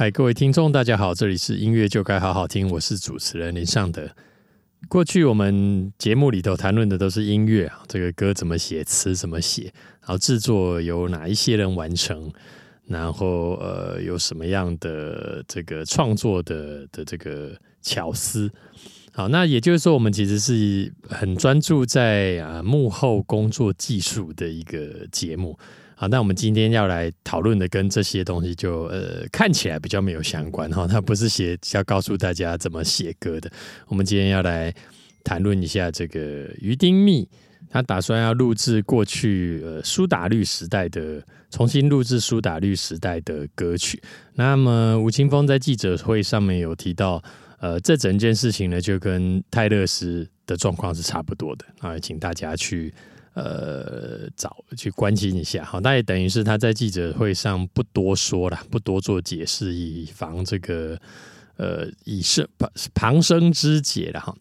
嗨，各位听众，大家好，这里是音乐就该好好听，我是主持人林尚德。过去我们节目里头谈论的都是音乐啊，这个歌怎么写，词怎么写，然后制作由哪一些人完成，然后呃有什么样的这个创作的的这个巧思。好，那也就是说，我们其实是很专注在啊幕后工作技术的一个节目。好，那我们今天要来讨论的跟这些东西就呃看起来比较没有相关哈，它不是写要告诉大家怎么写歌的。我们今天要来谈论一下这个于丁密，他打算要录制过去呃苏打绿时代的，重新录制苏打绿时代的歌曲。那么吴青峰在记者会上面有提到，呃，这整件事情呢就跟泰勒斯的状况是差不多的啊，请大家去。呃，找去关心一下，好，那也等于是他在记者会上不多说了，不多做解释，以防这个呃以生旁旁生之解了哈。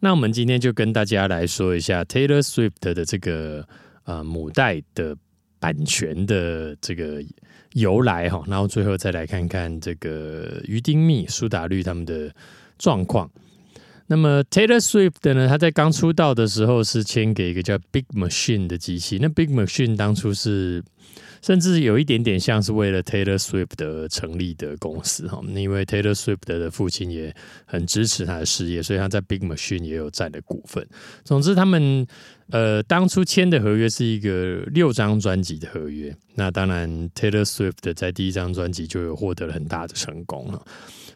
那我们今天就跟大家来说一下 Taylor Swift 的这个呃母带的版权的这个由来哈，然后最后再来看看这个于丁密、苏打绿他们的状况。那么 Taylor Swift 呢？他在刚出道的时候是签给一个叫 Big Machine 的机器。那 Big Machine 当初是甚至有一点点像是为了 Taylor Swift 的成立的公司哈。因为 Taylor Swift 的父亲也很支持他的事业，所以他在 Big Machine 也有占的股份。总之，他们呃当初签的合约是一个六张专辑的合约。那当然，Taylor Swift 在第一张专辑就有获得了很大的成功了。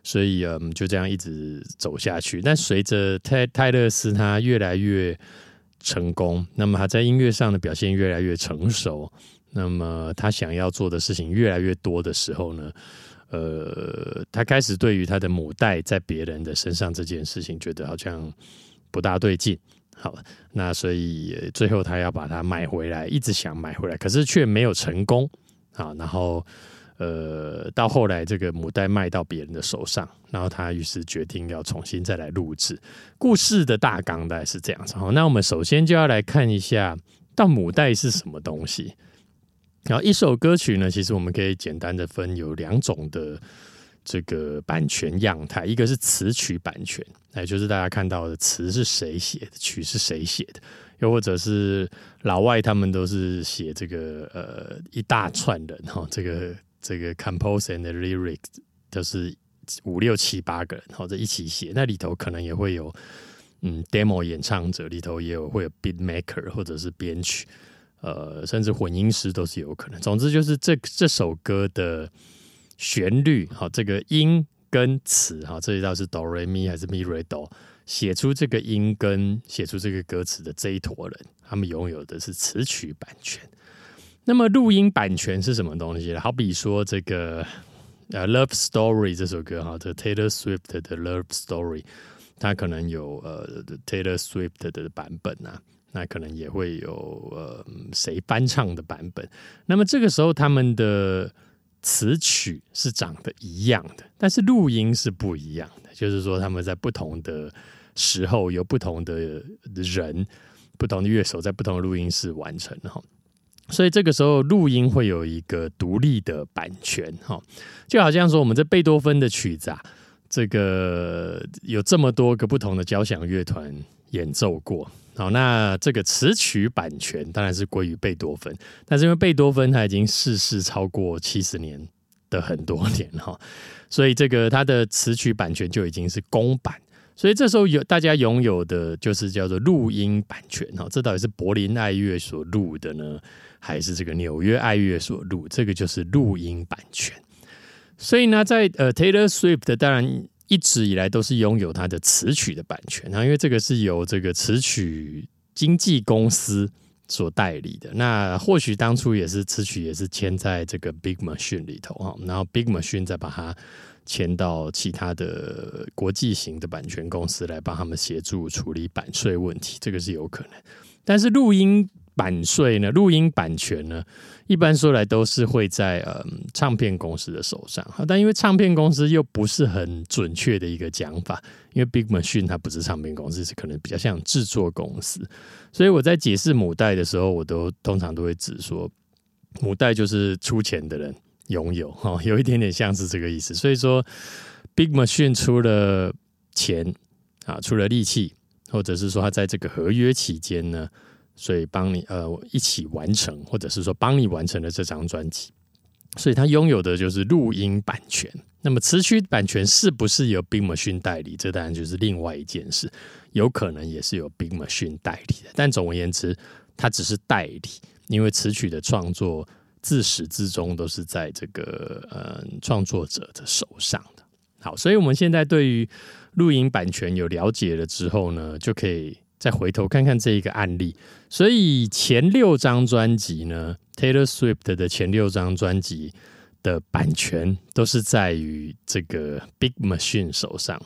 所以，嗯，就这样一直走下去。但随着泰泰勒斯他越来越成功，那么他在音乐上的表现越来越成熟，那么他想要做的事情越来越多的时候呢，呃，他开始对于他的母带在别人的身上这件事情，觉得好像不大对劲。好，那所以最后他要把它买回来，一直想买回来，可是却没有成功。啊，然后。呃，到后来这个母带卖到别人的手上，然后他于是决定要重新再来录制。故事的大纲大概是这样子。好，那我们首先就要来看一下，到母带是什么东西。然后一首歌曲呢，其实我们可以简单的分有两种的这个版权样态，一个是词曲版权，也就是大家看到的词是谁写的，曲是谁写的，又或者是老外他们都是写这个呃一大串人哈，这个。这个 compose and lyrics 都是五六七八个人或者一起写，那里头可能也会有嗯 demo 演唱者，里头也有会有 beat maker 或者是编曲，呃，甚至混音师都是有可能。总之就是这这首歌的旋律，好，这个音跟词，哈，这一道是 do re mi 还是 mi re do，写出这个音跟写出这个歌词的这一坨人，他们拥有的是词曲版权。那么录音版权是什么东西？好比说这个呃《Love Story》这首歌哈，这 Taylor Swift 的《Love Story》，它可能有呃 Taylor Swift 的版本啊，那可能也会有呃谁翻唱的版本。那么这个时候他们的词曲是长得一样的，但是录音是不一样的，就是说他们在不同的时候有不同的人、不同的乐手在不同的录音室完成哈。所以这个时候录音会有一个独立的版权，哈，就好像说我们这贝多芬的曲子啊，这个有这么多个不同的交响乐团演奏过，好，那这个词曲版权当然是归于贝多芬，但是因为贝多芬他已经逝世超过七十年的很多年哈，所以这个他的词曲版权就已经是公版，所以这时候有大家拥有的就是叫做录音版权，哈，这到底是柏林爱乐所录的呢？还是这个纽约爱乐所录，这个就是录音版权。所以呢，在呃 Taylor Swift 当然一直以来都是拥有他的词曲的版权啊，因为这个是由这个词曲经纪公司所代理的。那或许当初也是词曲也是签在这个 Big Machine 里头哈，然后 Big Machine 再把它签到其他的国际型的版权公司来帮他们协助处理版税问题，这个是有可能。但是录音。版税呢？录音版权呢？一般说来都是会在呃唱片公司的手上。但因为唱片公司又不是很准确的一个讲法，因为 Big Machine 它不是唱片公司，是可能比较像制作公司。所以我在解释母带的时候，我都通常都会指说，母带就是出钱的人拥有哈，有一点点像是这个意思。所以说，Big Machine 出了钱啊，出了力气，或者是说他在这个合约期间呢，所以帮你呃一起完成，或者是说帮你完成了这张专辑，所以他拥有的就是录音版权。那么词曲版权是不是由 BIMU 代理？这当然就是另外一件事，有可能也是由 Big Machine 代理的。但总而言之，它只是代理，因为词曲的创作自始至终都是在这个呃创作者的手上的。好，所以我们现在对于录音版权有了解了之后呢，就可以再回头看看这一个案例。所以前六张专辑呢，Taylor Swift 的前六张专辑。的版权都是在于这个 Big Machine 手上。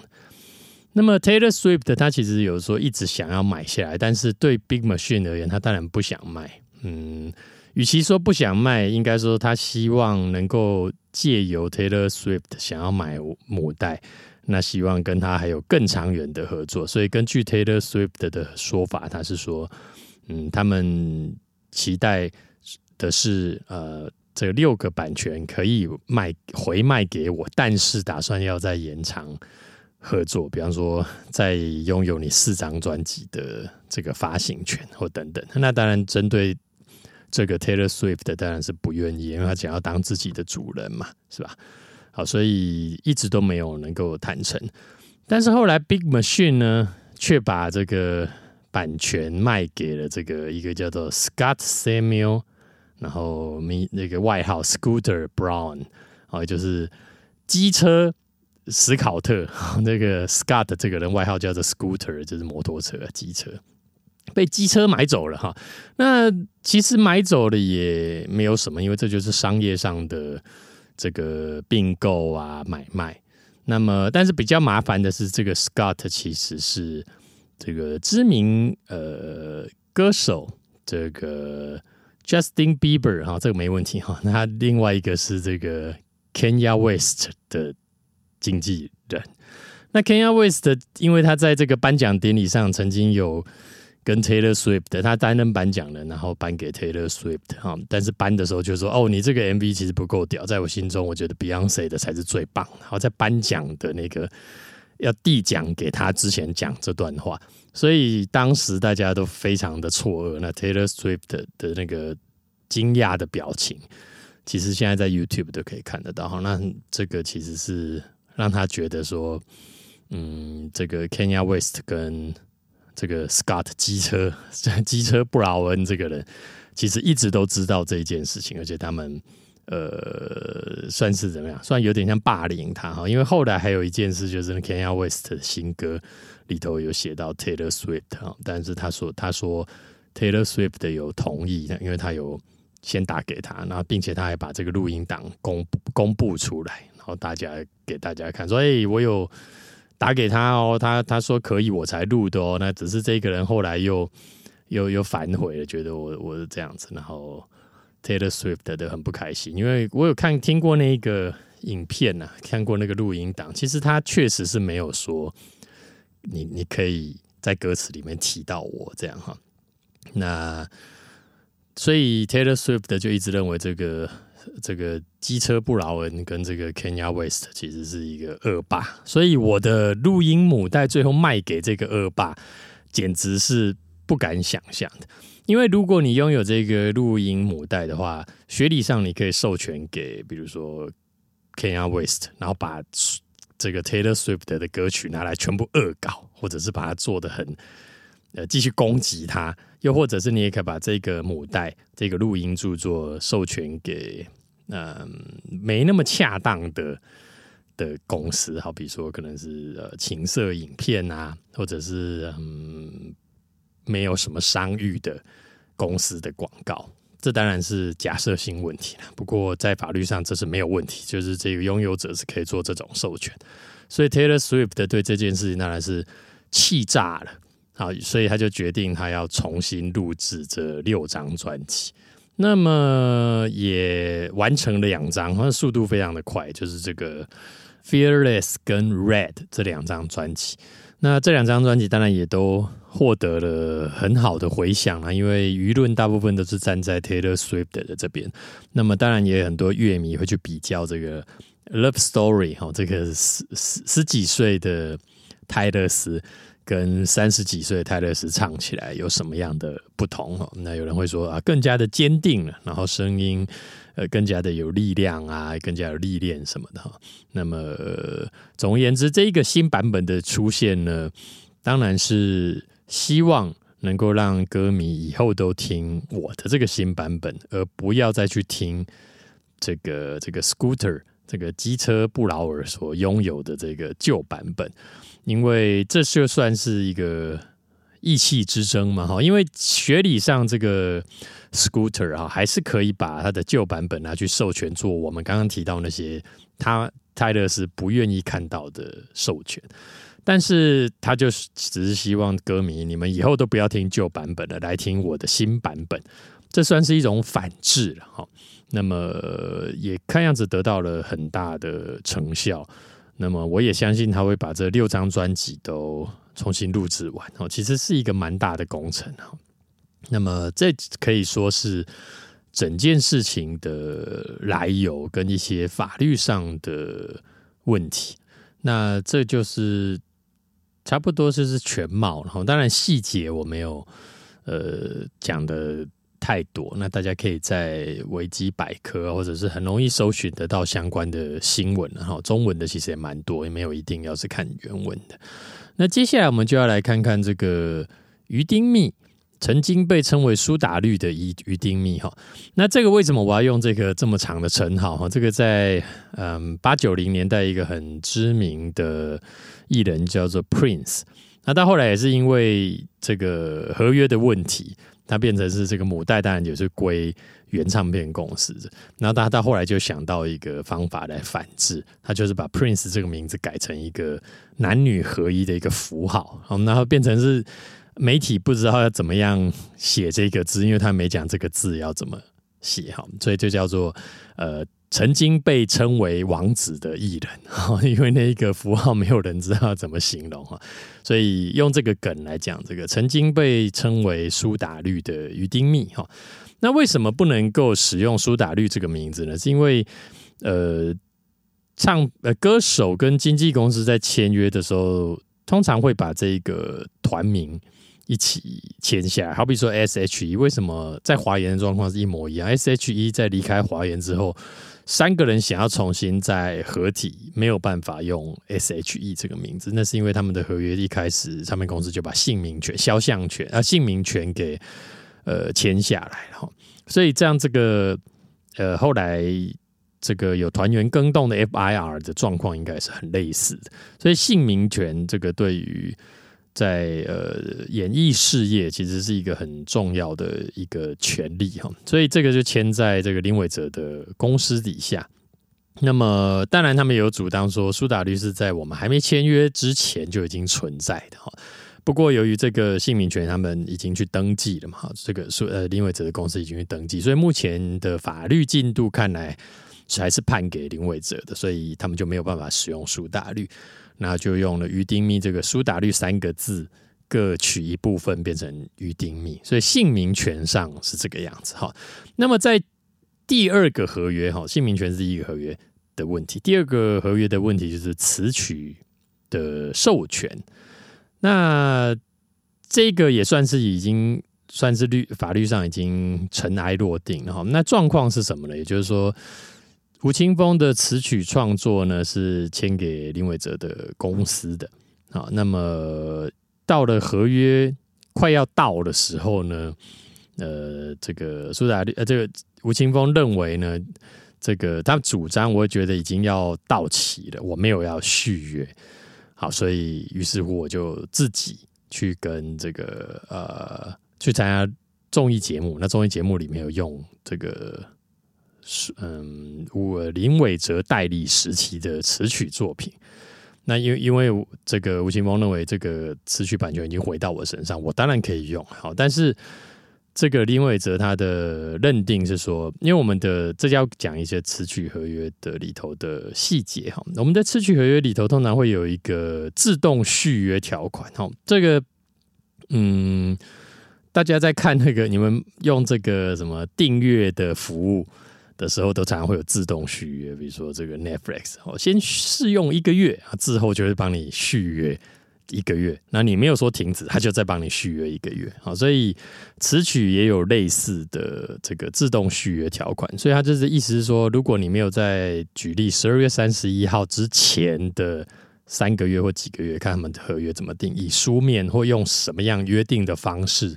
那么 Taylor Swift 他其实有时候一直想要买下来，但是对 Big Machine 而言，他当然不想卖。嗯，与其说不想卖，应该说他希望能够借由 Taylor Swift 想要买母带，那希望跟他还有更长远的合作。所以根据 Taylor Swift 的说法，他是说，嗯，他们期待的是呃。这六个版权可以卖回卖给我，但是打算要再延长合作，比方说再拥有你四张专辑的这个发行权或等等。那当然，针对这个 Taylor Swift 当然是不愿意，因为他想要当自己的主人嘛，是吧？好，所以一直都没有能够谈成。但是后来 Big Machine 呢，却把这个版权卖给了这个一个叫做 Scott Samuel。然后名那个外号 Scooter Brown 哦，就是机车史考特。那个 Scott 这个人外号叫做 Scooter，就是摩托车机车，被机车买走了哈。那其实买走了也没有什么，因为这就是商业上的这个并购啊买卖。那么，但是比较麻烦的是，这个 Scott 其实是这个知名呃歌手这个。Justin Bieber 哈，这个没问题哈。那另外一个是这个 Kenya West 的经纪人。那 Kenya West 因为他在这个颁奖典礼上曾经有跟 Taylor Swift，他担任颁奖人，然后颁给 Taylor Swift 哈。但是颁的时候就说：“哦，你这个 MV 其实不够屌，在我心中，我觉得 Beyonce 的才是最棒。”然后在颁奖的那个要递奖给他之前讲这段话。所以当时大家都非常的错愕。那 Taylor Swift 的那个惊讶的表情，其实现在在 YouTube 都可以看得到。哈，那这个其实是让他觉得说，嗯，这个 Kenya West 跟这个 Scott 机车 机车布劳恩这个人，其实一直都知道这一件事情，而且他们呃，算是怎么样？算有点像霸凌他哈。因为后来还有一件事，就是 Kenya West 的新歌。里头有写到 Taylor Swift 啊，但是他说他说 Taylor Swift 有同意，因为他有先打给他，然后并且他还把这个录音档公布公布出来，然后大家给大家看，说哎，我有打给他哦，他他说可以，我才录的哦，那只是这个人后来又又又反悔了，觉得我我是这样子，然后 Taylor Swift 的很不开心，因为我有看听过那个影片呐，看过那个录音档，其实他确实是没有说。你你可以在歌词里面提到我这样哈，那所以 Taylor Swift 就一直认为这个这个机车布劳恩跟这个 Kenya West 其实是一个恶霸，所以我的录音母带最后卖给这个恶霸，简直是不敢想象的。因为如果你拥有这个录音母带的话，学理上你可以授权给比如说 Kenya West，然后把。这个 Taylor Swift 的歌曲拿来全部恶搞，或者是把它做的很呃继续攻击他，又或者是你也可以把这个母带、这个录音著作授权给嗯没那么恰当的的公司，好比说可能是呃情色影片啊，或者是嗯没有什么商誉的公司的广告。这当然是假设性问题了，不过在法律上这是没有问题，就是这个拥有者是可以做这种授权，所以 Taylor Swift 对这件事情当然是气炸了，好，所以他就决定他要重新录制这六张专辑，那么也完成了两张，速度非常的快，就是这个 Fearless 跟 Red 这两张专辑。那这两张专辑当然也都获得了很好的回响啊，因为舆论大部分都是站在 Taylor Swift 的这边。那么当然也有很多乐迷会去比较这个 Love Story 哈，这个十十十几岁的泰勒斯跟三十几岁的泰勒斯唱起来有什么样的不同哈？那有人会说啊，更加的坚定了，然后声音。呃，更加的有力量啊，更加有历练什么的哈。那么，总而言之，这一个新版本的出现呢，当然是希望能够让歌迷以后都听我的这个新版本，而不要再去听这个这个 Scooter 这个机车不劳尔所拥有的这个旧版本，因为这就算是一个意气之争嘛哈。因为学理上这个。Scooter 啊，还是可以把它的旧版本拿去授权做我们刚刚提到那些他泰勒是不愿意看到的授权，但是他就是只是希望歌迷你们以后都不要听旧版本了，来听我的新版本，这算是一种反制了哈。那么也看样子得到了很大的成效，那么我也相信他会把这六张专辑都重新录制完哦，其实是一个蛮大的工程哈。那么，这可以说是整件事情的来由跟一些法律上的问题。那这就是差不多就是全貌。然后，当然细节我没有呃讲的太多。那大家可以在维基百科或者是很容易搜寻得到相关的新闻。然后，中文的其实也蛮多，也没有一定要是看原文的。那接下来我们就要来看看这个鱼丁蜜。曾经被称为苏打绿的鱼鱼丁蜜哈，那这个为什么我要用这个这么长的称号哈？这个在嗯八九零年代一个很知名的艺人叫做 Prince，那到后来也是因为这个合约的问题，它变成是这个母带，当然也是归原唱片公司。然后他到后来就想到一个方法来反制，他就是把 Prince 这个名字改成一个男女合一的一个符号，然后变成是。媒体不知道要怎么样写这个字，因为他没讲这个字要怎么写哈，所以就叫做呃曾经被称为王子的艺人 哈，因为那一个符号没有人知道怎么形容哈，所以用这个梗来讲，这个曾经被称为苏打绿的于丁密哈，那为什么不能够使用苏打绿这个名字呢？是因为呃唱呃歌手跟经纪公司在签约的时候，通常会把这个团名。一起签下来，好比说 S.H.E 为什么在华研的状况是一模一样？S.H.E 在离开华研之后，三个人想要重新再合体，没有办法用 S.H.E 这个名字，那是因为他们的合约一开始唱片公司就把姓名权、肖像权啊姓名权给呃签下来了，所以这样这个呃后来这个有团员更动的 F.I.R 的状况应该是很类似的，所以姓名权这个对于。在呃，演艺事业其实是一个很重要的一个权利哈，所以这个就签在这个林伟哲的公司底下。那么，当然他们有主张说，苏打绿是在我们还没签约之前就已经存在的哈。不过，由于这个姓名权他们已经去登记了嘛，这个苏呃林伟哲的公司已经去登记，所以目前的法律进度看来还是判给林伟哲的，所以他们就没有办法使用苏打绿。那就用了“鱼丁密”这个苏打绿三个字，各取一部分变成“鱼丁密”，所以姓名权上是这个样子哈。那么在第二个合约哈，姓名权是一个合约的问题，第二个合约的问题就是词曲的授权。那这个也算是已经算是律法律上已经尘埃落定了哈。那状况是什么呢？也就是说。吴青峰的词曲创作呢，是签给林伟哲的公司的。好，那么到了合约快要到的时候呢，呃，这个苏打绿呃，这个吴青峰认为呢，这个他主张，我觉得已经要到期了，我没有要续约。好，所以于是乎我就自己去跟这个呃去参加综艺节目，那综艺节目里面有用这个。是嗯，我林伟哲代理时期的词曲作品，那因为因为这个吴青峰认为这个词曲版权已经回到我身上，我当然可以用好，但是这个林伟哲他的认定是说，因为我们的这要讲一些词曲合约的里头的细节哈。我们的词曲合约里头通常会有一个自动续约条款哈。这个嗯，大家在看那个你们用这个什么订阅的服务的时候，都常常会有自动续约，比如说这个 Netflix 哦，先试用一个月啊，之后就会帮你续约。一个月，那你没有说停止，他就再帮你续约一个月，好，所以此曲也有类似的这个自动续约条款，所以他就是意思是说，如果你没有在举例十二月三十一号之前的三个月或几个月，看他们的合约怎么定义，书面或用什么样约定的方式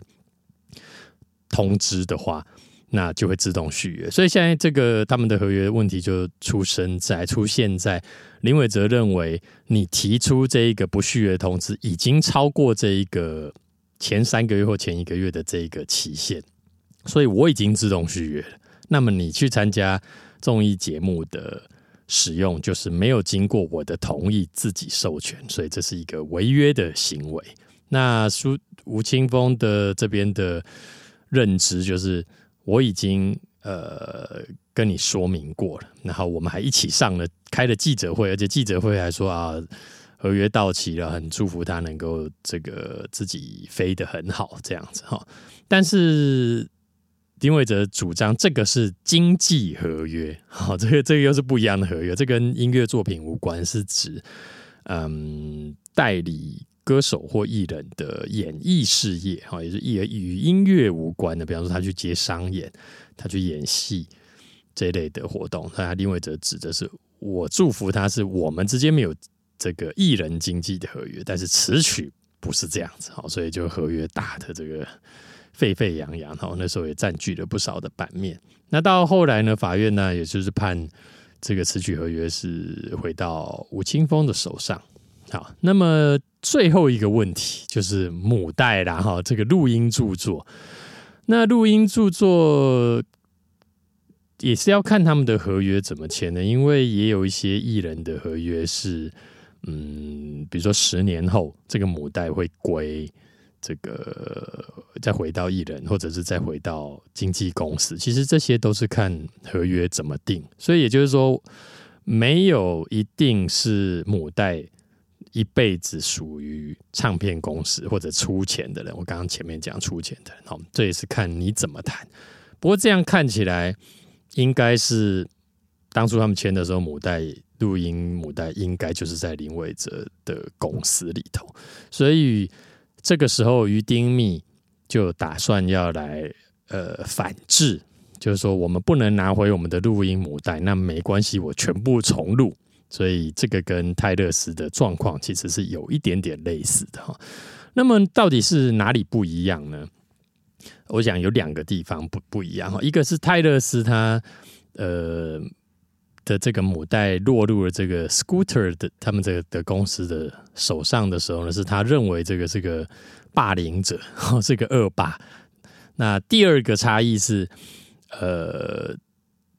通知的话。那就会自动续约，所以现在这个他们的合约问题就出生在出现在林伟哲认为你提出这一个不续约通知已经超过这一个前三个月或前一个月的这一个期限，所以我已经自动续约了。那么你去参加综艺节目的使用，就是没有经过我的同意自己授权，所以这是一个违约的行为。那苏吴青峰的这边的认知就是。我已经呃跟你说明过了，然后我们还一起上了开了记者会，而且记者会还说啊，合约到期了，很祝福他能够这个自己飞得很好这样子哈。但是丁伟哲主张这个是经济合约，好，这个这个又是不一样的合约，这跟音乐作品无关，是指嗯代理。歌手或艺人的演艺事业，哈，也是艺人与音乐无关的。比方说，他去接商演，他去演戏这类的活动，那他另外则指的是我祝福他，是我们之间没有这个艺人经济的合约，但是词曲不是这样子，好，所以就合约打的这个沸沸扬扬，哈，那时候也占据了不少的版面。那到后来呢，法院呢，也就是判这个词曲合约是回到吴青峰的手上。好，那么最后一个问题就是母带啦，哈，这个录音著作，那录音著作也是要看他们的合约怎么签的，因为也有一些艺人的合约是，嗯，比如说十年后这个母带会归这个，再回到艺人，或者是再回到经纪公司，其实这些都是看合约怎么定，所以也就是说，没有一定是母带。一辈子属于唱片公司或者出钱的人，我刚刚前面讲出钱的人，好，这也是看你怎么谈。不过这样看起来，应该是当初他们签的时候，母带录音母带应该就是在林伟哲的公司里头，所以这个时候于丁密就打算要来呃反制，就是说我们不能拿回我们的录音母带，那没关系，我全部重录。所以这个跟泰勒斯的状况其实是有一点点类似的哈。那么到底是哪里不一样呢？我想有两个地方不不一样哈。一个是泰勒斯他呃的这个母带落入了这个 Scooter 的他们这个的公司的手上的时候呢，是他认为这个是个霸凌者，是个恶霸。那第二个差异是，呃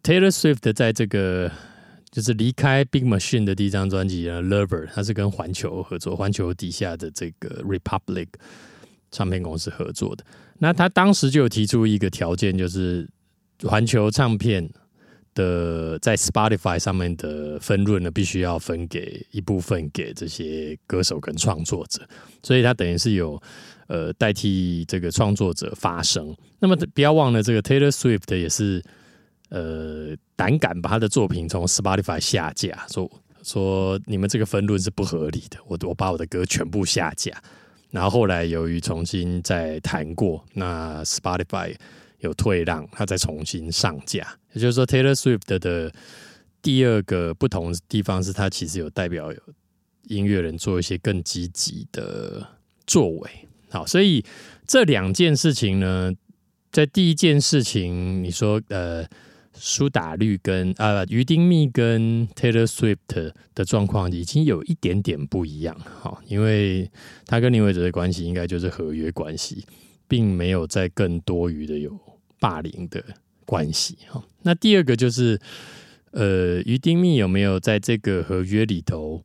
，Taylor Swift 在这个就是离开 Big Machine 的第一张专辑《Lover》，他是跟环球合作，环球底下的这个 Republic 唱片公司合作的。那他当时就有提出一个条件，就是环球唱片的在 Spotify 上面的分润呢，必须要分给一部分给这些歌手跟创作者。所以他等于是有呃代替这个创作者发声。那么不要忘了，这个 Taylor Swift 也是。呃，胆敢把他的作品从 Spotify 下架，说说你们这个分论是不合理的。我我把我的歌全部下架，然后后来由于重新再谈过，那 Spotify 有退让，他再重新上架。也就是说，Taylor Swift 的第二个不同地方是他其实有代表音乐人做一些更积极的作为。好，所以这两件事情呢，在第一件事情，你说呃。苏打绿跟啊于丁密跟 Taylor Swift 的状况已经有一点点不一样哈，因为他跟林伟哲的关系应该就是合约关系，并没有在更多余的有霸凌的关系哈。那第二个就是，呃，于丁密有没有在这个合约里头，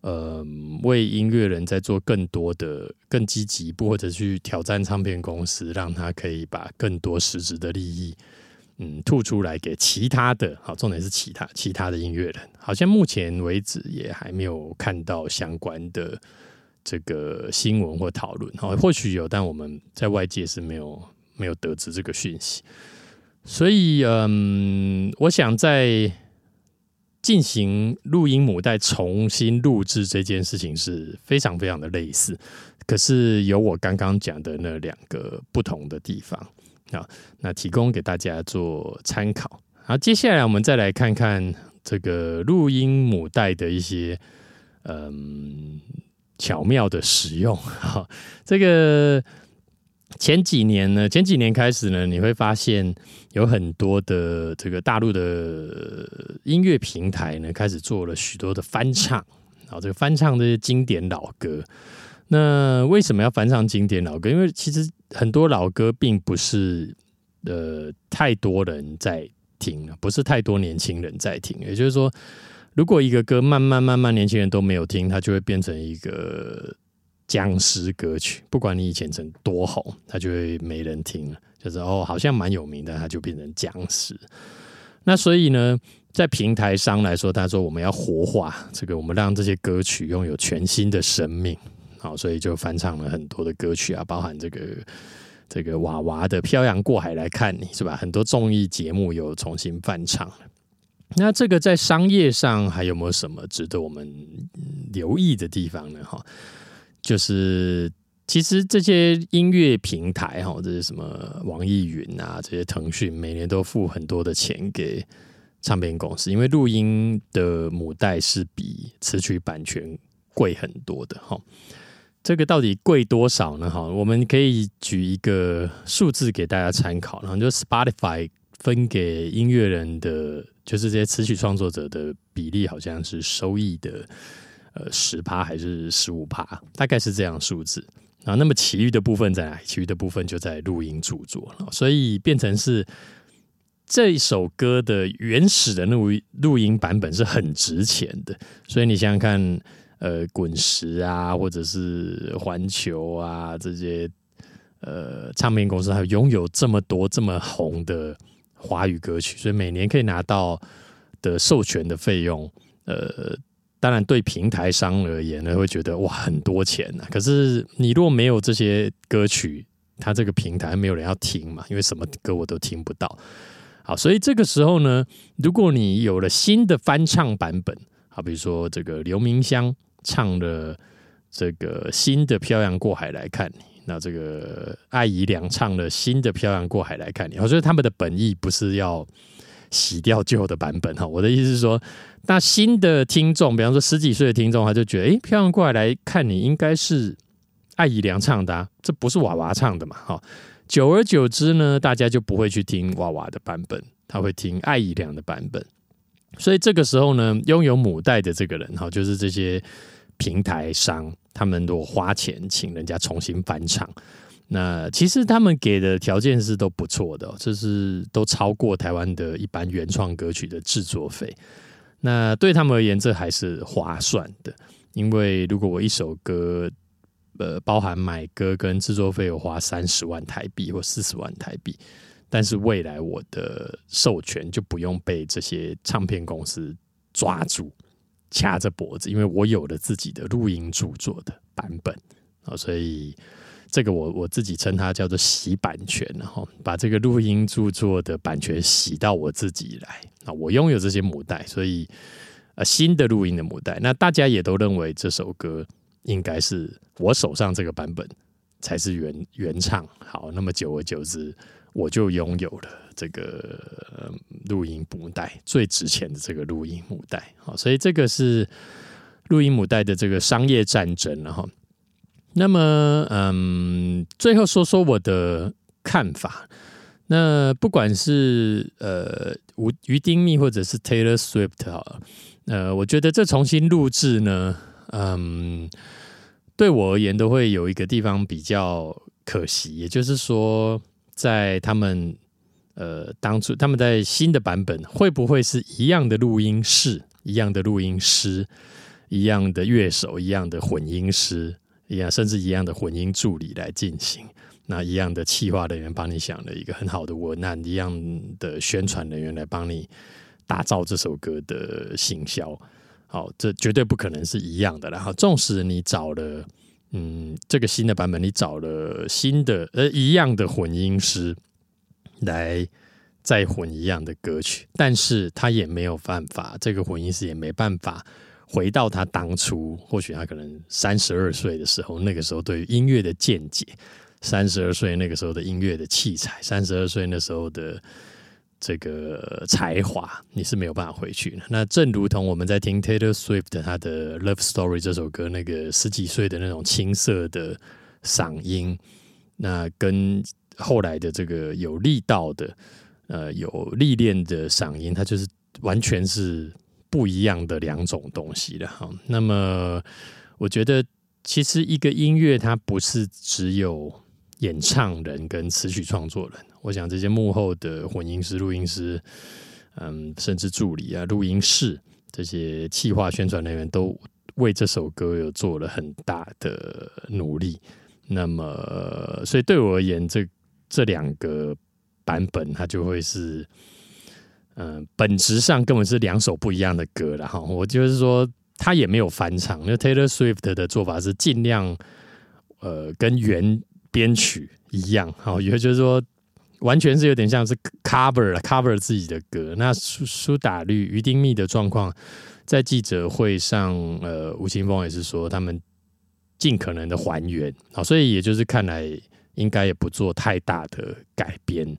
呃，为音乐人在做更多的、更积极，或者去挑战唱片公司，让他可以把更多实质的利益，嗯，吐出来给其他的。好，重点是其他其他的音乐人，好像目前为止也还没有看到相关的这个新闻或讨论。好，或许有，但我们在外界是没有没有得知这个讯息。所以，嗯，我想在。进行录音母带重新录制这件事情是非常非常的类似，可是有我刚刚讲的那两个不同的地方啊，那提供给大家做参考。好，接下来我们再来看看这个录音母带的一些嗯巧妙的使用。哈，这个。前几年呢，前几年开始呢，你会发现有很多的这个大陆的音乐平台呢，开始做了许多的翻唱，啊，这个翻唱这些经典老歌。那为什么要翻唱经典老歌？因为其实很多老歌并不是呃太多人在听，不是太多年轻人在听。也就是说，如果一个歌慢慢慢慢年轻人都没有听，它就会变成一个。僵尸歌曲，不管你以前曾多红，它就会没人听了。就是哦，好像蛮有名的，它就变成僵尸。那所以呢，在平台上来说，他说我们要活化这个，我们让这些歌曲拥有全新的生命。好，所以就翻唱了很多的歌曲啊，包含这个这个娃娃的《漂洋过海来看你》，是吧？很多综艺节目有重新翻唱那这个在商业上还有没有什么值得我们留意的地方呢？哈？就是，其实这些音乐平台哈，这些什么网易云啊，这些腾讯，每年都付很多的钱给唱片公司，因为录音的母带是比词曲版权贵很多的哈。这个到底贵多少呢？哈，我们可以举一个数字给大家参考，然后就 Spotify 分给音乐人的，就是这些词曲创作者的比例，好像是收益的。呃，十趴还是十五趴，大概是这样数字啊。那么其余的部分在哪？其余的部分就在录音著作了，所以变成是这首歌的原始的录录音版本是很值钱的。所以你想想看，呃，滚石啊，或者是环球啊这些呃唱片公司，还拥有这么多这么红的华语歌曲，所以每年可以拿到的授权的费用，呃。当然，对平台商而言呢，会觉得哇很多钱呐。可是你如果没有这些歌曲，它这个平台没有人要听嘛，因为什么歌我都听不到。好，所以这个时候呢，如果你有了新的翻唱版本，好，比如说这个刘明湘唱了这个新的《漂洋过海来看你》，那这个艾怡良唱了新的《漂洋过海来看你》，我觉得他们的本意不是要。洗掉旧的版本哈，我的意思是说，那新的听众，比方说十几岁的听众，他就觉得，哎，漂洋过海来看你，应该是艾怡良唱的，这不是娃娃唱的嘛？哈，久而久之呢，大家就不会去听娃娃的版本，他会听艾怡良的版本。所以这个时候呢，拥有母带的这个人哈，就是这些平台商，他们都花钱请人家重新翻唱。那其实他们给的条件是都不错的，这是都超过台湾的一般原创歌曲的制作费。那对他们而言，这还是划算的，因为如果我一首歌，呃，包含买歌跟制作费，有花三十万台币或四十万台币，但是未来我的授权就不用被这些唱片公司抓住掐着脖子，因为我有了自己的录音著作的版本啊，所以。这个我我自己称它叫做洗版权，然后把这个录音著作的版权洗到我自己来啊，我拥有这些母带，所以呃新的录音的母带，那大家也都认为这首歌应该是我手上这个版本才是原原唱。好，那么久而久之，我就拥有了这个录音母带最值钱的这个录音母带。好，所以这个是录音母带的这个商业战争，然后。那么，嗯，最后说说我的看法。那不管是呃，吴于丁密或者是 Taylor Swift 哈，呃，我觉得这重新录制呢，嗯，对我而言都会有一个地方比较可惜，也就是说，在他们呃当初他们在新的版本会不会是一样的录音室、一样的录音师？一样的乐手、一样的混音师、一样甚至一样的混音助理来进行。那一样的企划人员帮你想了一个很好的文案，一样的宣传人员来帮你打造这首歌的行销。好，这绝对不可能是一样的。然后，纵使你找了嗯这个新的版本，你找了新的呃一样的混音师来再混一样的歌曲，但是他也没有办法，这个混音师也没办法回到他当初，或许他可能三十二岁的时候，那个时候对于音乐的见解。三十二岁那个时候的音乐的器材，三十二岁那时候的这个才华，你是没有办法回去的。那正如同我们在听 Taylor Swift 他的《Love Story》这首歌，那个十几岁的那种青涩的嗓音，那跟后来的这个有力道的、呃有历练的嗓音，它就是完全是不一样的两种东西了哈。那么，我觉得其实一个音乐它不是只有演唱人跟词曲创作人，我想这些幕后的混音师、录音师，嗯，甚至助理啊、录音室这些企划宣传人员，都为这首歌有做了很大的努力。那么，所以对我而言，这这两个版本，它就会是，嗯，本质上根本是两首不一样的歌了哈。我就是说，他也没有翻唱，那 Taylor Swift 的做法是尽量，呃，跟原。编曲一样，好，也就是说，完全是有点像是 cover cover 自己的歌。那苏苏打绿、于丁密的状况，在记者会上，呃，吴青峰也是说，他们尽可能的还原，好，所以也就是看来应该也不做太大的改编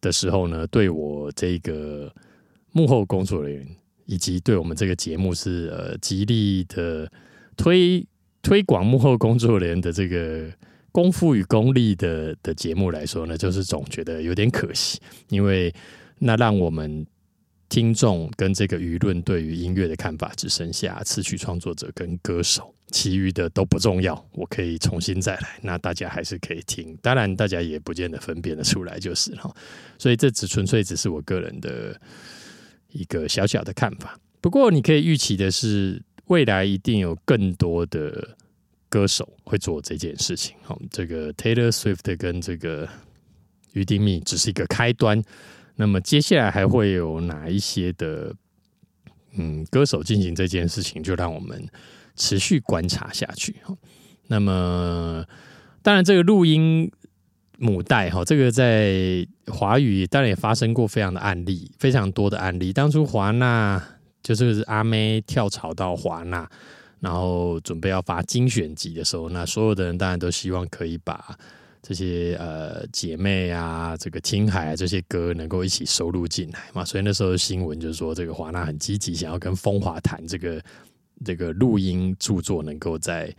的时候呢，对我这个幕后工作人员，以及对我们这个节目是呃极力的推推广幕后工作人员的这个。功夫与功力的的节目来说呢，就是总觉得有点可惜，因为那让我们听众跟这个舆论对于音乐的看法只剩下词曲创作者跟歌手，其余的都不重要。我可以重新再来，那大家还是可以听。当然，大家也不见得分辨得出来，就是哈。所以这只纯粹只是我个人的一个小小的看法。不过，你可以预期的是，未来一定有更多的。歌手会做这件事情，好，这个 Taylor Swift 跟这个于丁密只是一个开端，那么接下来还会有哪一些的嗯歌手进行这件事情，就让我们持续观察下去。那么当然，这个录音母带哈，这个在华语当然也发生过非常的案例，非常多的案例。当初华纳就是阿妹跳槽到华纳。然后准备要发精选集的时候，那所有的人当然都希望可以把这些呃姐妹啊、这个听海啊这些歌能够一起收录进来嘛。所以那时候新闻就是说，这个华纳很积极，想要跟风华谈这个这个录音著作能够在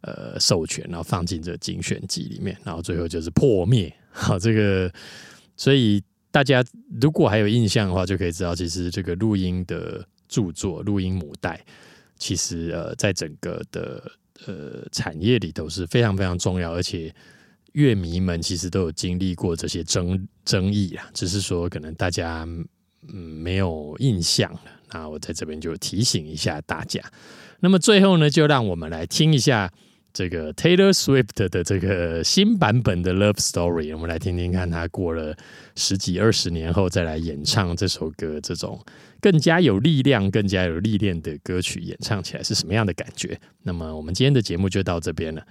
呃授权，然后放进这精选集里面。然后最后就是破灭。好，这个所以大家如果还有印象的话，就可以知道，其实这个录音的著作、录音母带。其实呃，在整个的呃产业里都是非常非常重要，而且乐迷们其实都有经历过这些争争议啊，只是说可能大家嗯没有印象了。那我在这边就提醒一下大家。那么最后呢，就让我们来听一下这个 Taylor Swift 的这个新版本的 Love Story，我们来听听看他过了十几二十年后再来演唱这首歌，这种。更加有力量、更加有历练的歌曲演唱起来是什么样的感觉？那么，我们今天的节目就到这边了。